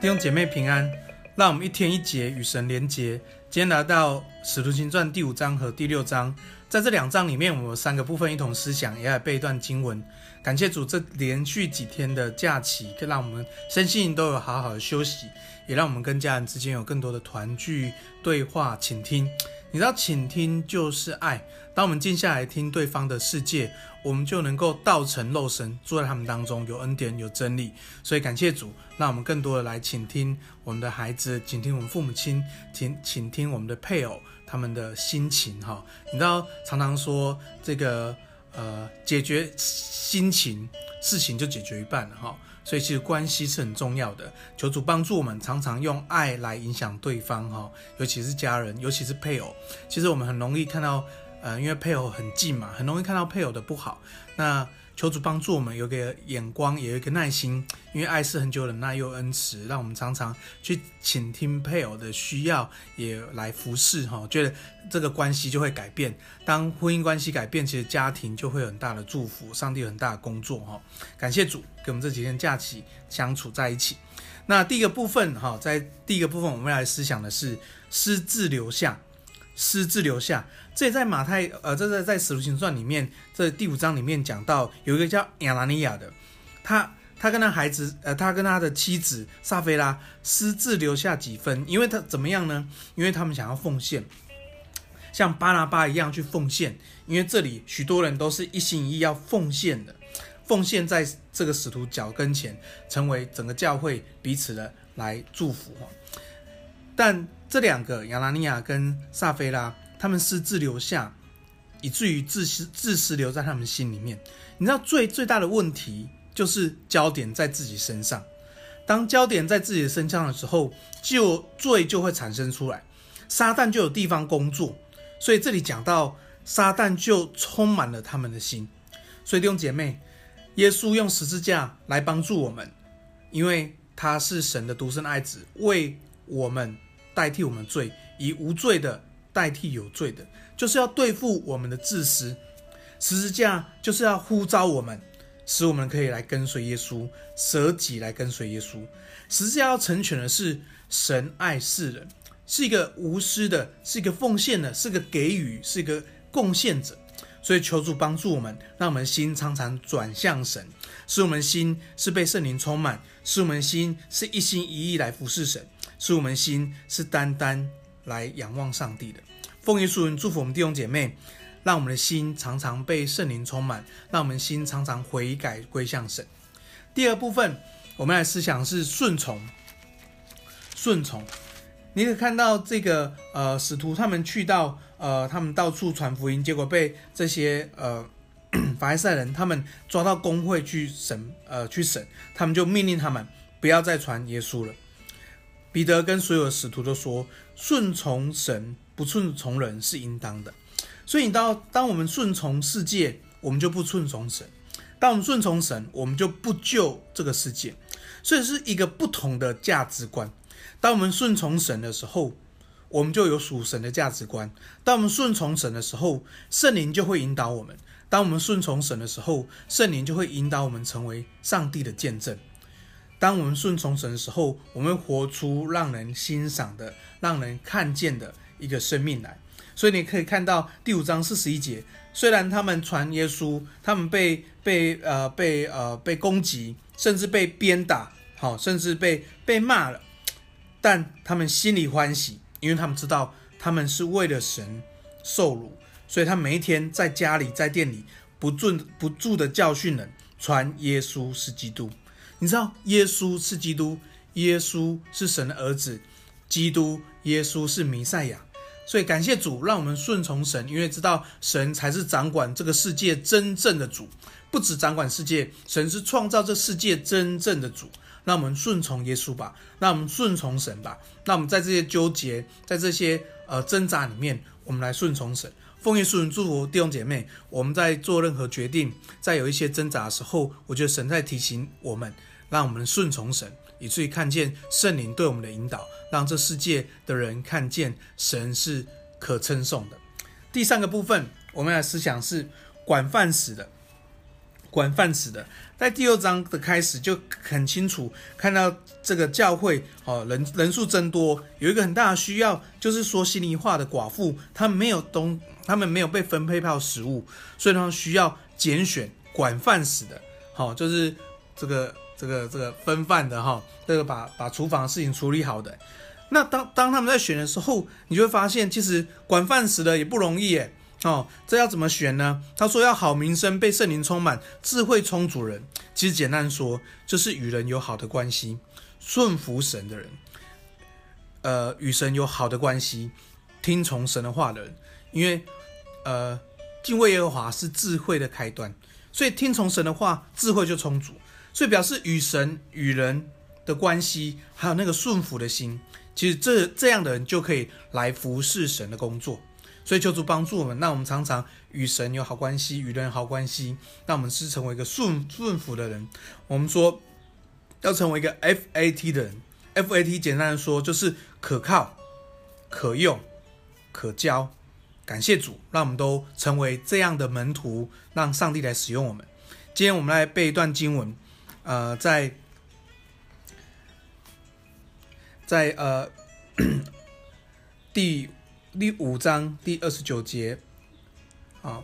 弟兄姐妹平安，让我们一天一节与神连结。今天拿到《使徒行传》第五章和第六章，在这两章里面，我们有三个部分一同思想，也要背一段经文。感谢主，这连续几天的假期，可以让我们身心都有好好的休息，也让我们跟家人之间有更多的团聚、对话、倾听。你知道，倾听就是爱。当我们静下来听对方的世界，我们就能够道成肉身，住在他们当中，有恩典，有真理。所以感谢主，让我们更多的来倾听我们的孩子，倾听我们父母亲，倾倾听我们的配偶他们的心情。哈，你知道，常常说这个呃，解决心情，事情就解决一半了。哈。所以其实关系是很重要的，求主帮助我们，常常用爱来影响对方哈，尤其是家人，尤其是配偶。其实我们很容易看到，呃，因为配偶很近嘛，很容易看到配偶的不好。那求主帮助我们有个眼光，也有一个耐心，因为爱是很久忍耐又恩慈，让我们常常去倾听配偶的需要，也来服侍哈。觉得这个关系就会改变。当婚姻关系改变，其实家庭就会有很大的祝福，上帝有很大的工作哈。感谢主给我们这几天假期相处在一起。那第一个部分哈，在第一个部分我们来思想的是私自留下。私自留下，这也在马太，呃，这在在使徒行传里面，这第五章里面讲到，有一个叫亚拿尼亚的，他他跟他孩子，呃，他跟他的妻子撒非拉私自留下几分，因为他怎么样呢？因为他们想要奉献，像巴拿巴一样去奉献，因为这里许多人都是一心一意要奉献的，奉献在这个使徒脚跟前，成为整个教会彼此的来祝福，但。这两个亚拉尼亚跟撒菲拉，他们失字留下，以至于自私自私留在他们心里面。你知道最最大的问题就是焦点在自己身上。当焦点在自己的身上的时候，就罪就会产生出来，撒旦就有地方工作。所以这里讲到撒旦就充满了他们的心。所以弟兄姐妹，耶稣用十字架来帮助我们，因为他是神的独生爱子，为我们。代替我们罪，以无罪的代替有罪的，就是要对付我们的自私。十字架就是要呼召我们，使我们可以来跟随耶稣，舍己来跟随耶稣。十字架要成全的是神爱世人，是一个无私的，是一个奉献的，是个给予，是一个贡献者。所以求主帮助我们，让我们心常常转向神，使我们心是被圣灵充满，使我们心是一心一意来服侍神。使我们心是单单来仰望上帝的。奉耶稣名祝福我们弟兄姐妹，让我们的心常常被圣灵充满，让我们心常常悔改归向神。第二部分，我们来思想是顺从。顺从，你可以看到这个呃使徒他们去到呃他们到处传福音，结果被这些呃 法利赛人他们抓到公会去审呃去审，他们就命令他们不要再传耶稣了。彼得跟所有的使徒都说：“顺从神，不顺从人是应当的。”所以，你到当我们顺从世界，我们就不顺从神；当我们顺从神，我们就不救这个世界。所以，是一个不同的价值观。当我们顺从神的时候，我们就有属神的价值观；当我们顺从神的时候，圣灵就会引导我们；当我们顺从神的时候，圣灵就会引导我们成为上帝的见证。当我们顺从神的时候，我们活出让人欣赏的、让人看见的一个生命来。所以你可以看到第五章四十一节，虽然他们传耶稣，他们被被呃被呃被攻击，甚至被鞭打，好，甚至被被骂了，但他们心里欢喜，因为他们知道他们是为了神受辱，所以他每一天在家里、在店里不住不住的教训人，传耶稣是基督。你知道耶稣是基督，耶稣是神的儿子，基督耶稣是弥赛亚，所以感谢主，让我们顺从神，因为知道神才是掌管这个世界真正的主，不止掌管世界，神是创造这世界真正的主。让我们顺从耶稣吧，让我们顺从神吧，那我们在这些纠结，在这些呃挣扎里面，我们来顺从神。奉耶稣祝福弟兄姐妹，我们在做任何决定，在有一些挣扎的时候，我觉得神在提醒我们。让我们顺从神，以至于看见圣灵对我们的引导，让这世界的人看见神是可称颂的。第三个部分，我们的思想是管饭食的，管饭食的，在第二章的开始就很清楚看到这个教会哦，人人数增多，有一个很大的需要，就是说心里话的寡妇，他们没有东，他们没有被分配到食物，所以他们需要拣选管饭食的，好，就是这个这个这个分饭的哈，这个把把厨房的事情处理好的。那当当他们在选的时候，你就会发现，其实管饭食的也不容易耶。哦，这要怎么选呢？他说要好名声，被圣灵充满，智慧充足人。其实简单说，就是与人有好的关系，顺服神的人。呃，与神有好的关系，听从神的话的人。因为，呃，敬畏耶和华是智慧的开端，所以听从神的话，智慧就充足。所以表示与神与人的关系，还有那个顺服的心，其实这这样的人就可以来服侍神的工作。所以求主帮助我们，那我们常常与神有好关系，与人好关系，那我们是成为一个顺顺服的人。我们说要成为一个 FAT 的人，FAT 简单的说就是可靠、可用、可交。感谢主，让我们都成为这样的门徒，让上帝来使用我们。今天我们来背一段经文，呃，在在呃第。第五章第二十九节，啊，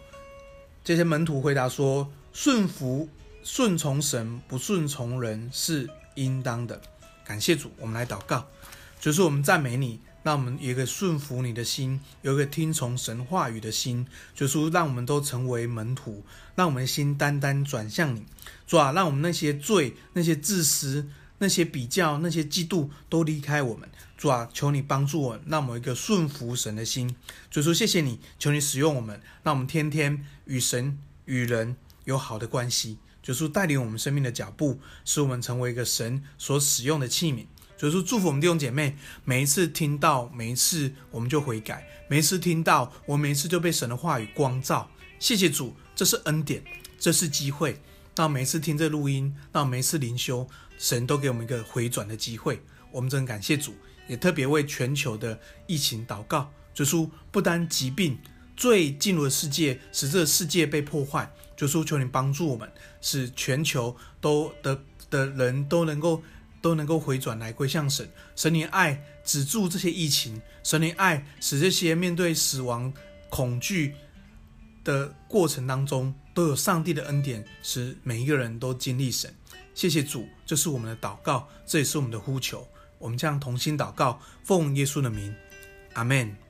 这些门徒回答说：“顺服、顺从神，不顺从人是应当的。”感谢主，我们来祷告，就是我们赞美你，让我们有一个顺服你的心，有一个听从神话语的心，就是让我们都成为门徒，让我们的心单单转向你，主啊，让我们那些罪、那些自私。那些比较、那些嫉妒都离开我们，主啊，求你帮助我，让我们一个顺服神的心。主说：“谢谢你，求你使用我们，让我们天天与神与人有好的关系。”主说：“带领我们生命的脚步，使我们成为一个神所使用的器皿。”主说：“祝福我们弟兄姐妹，每一次听到，每一次我们就悔改，每一次听到，我每一次就被神的话语光照。谢谢主，这是恩典，这是机会。让每一次听这录音，让每一次灵修。神都给我们一个回转的机会，我们真感谢主，也特别为全球的疫情祷告。主说，不单疾病最进入的世界，使这个世界被破坏，主说求你帮助我们，使全球都的的人都能够都能够回转来归向神。神你爱止住这些疫情，神你爱使这些面对死亡恐惧的过程当中，都有上帝的恩典，使每一个人都经历神。谢谢主，这是我们的祷告，这也是我们的呼求。我们将同心祷告，奉耶稣的名，阿门。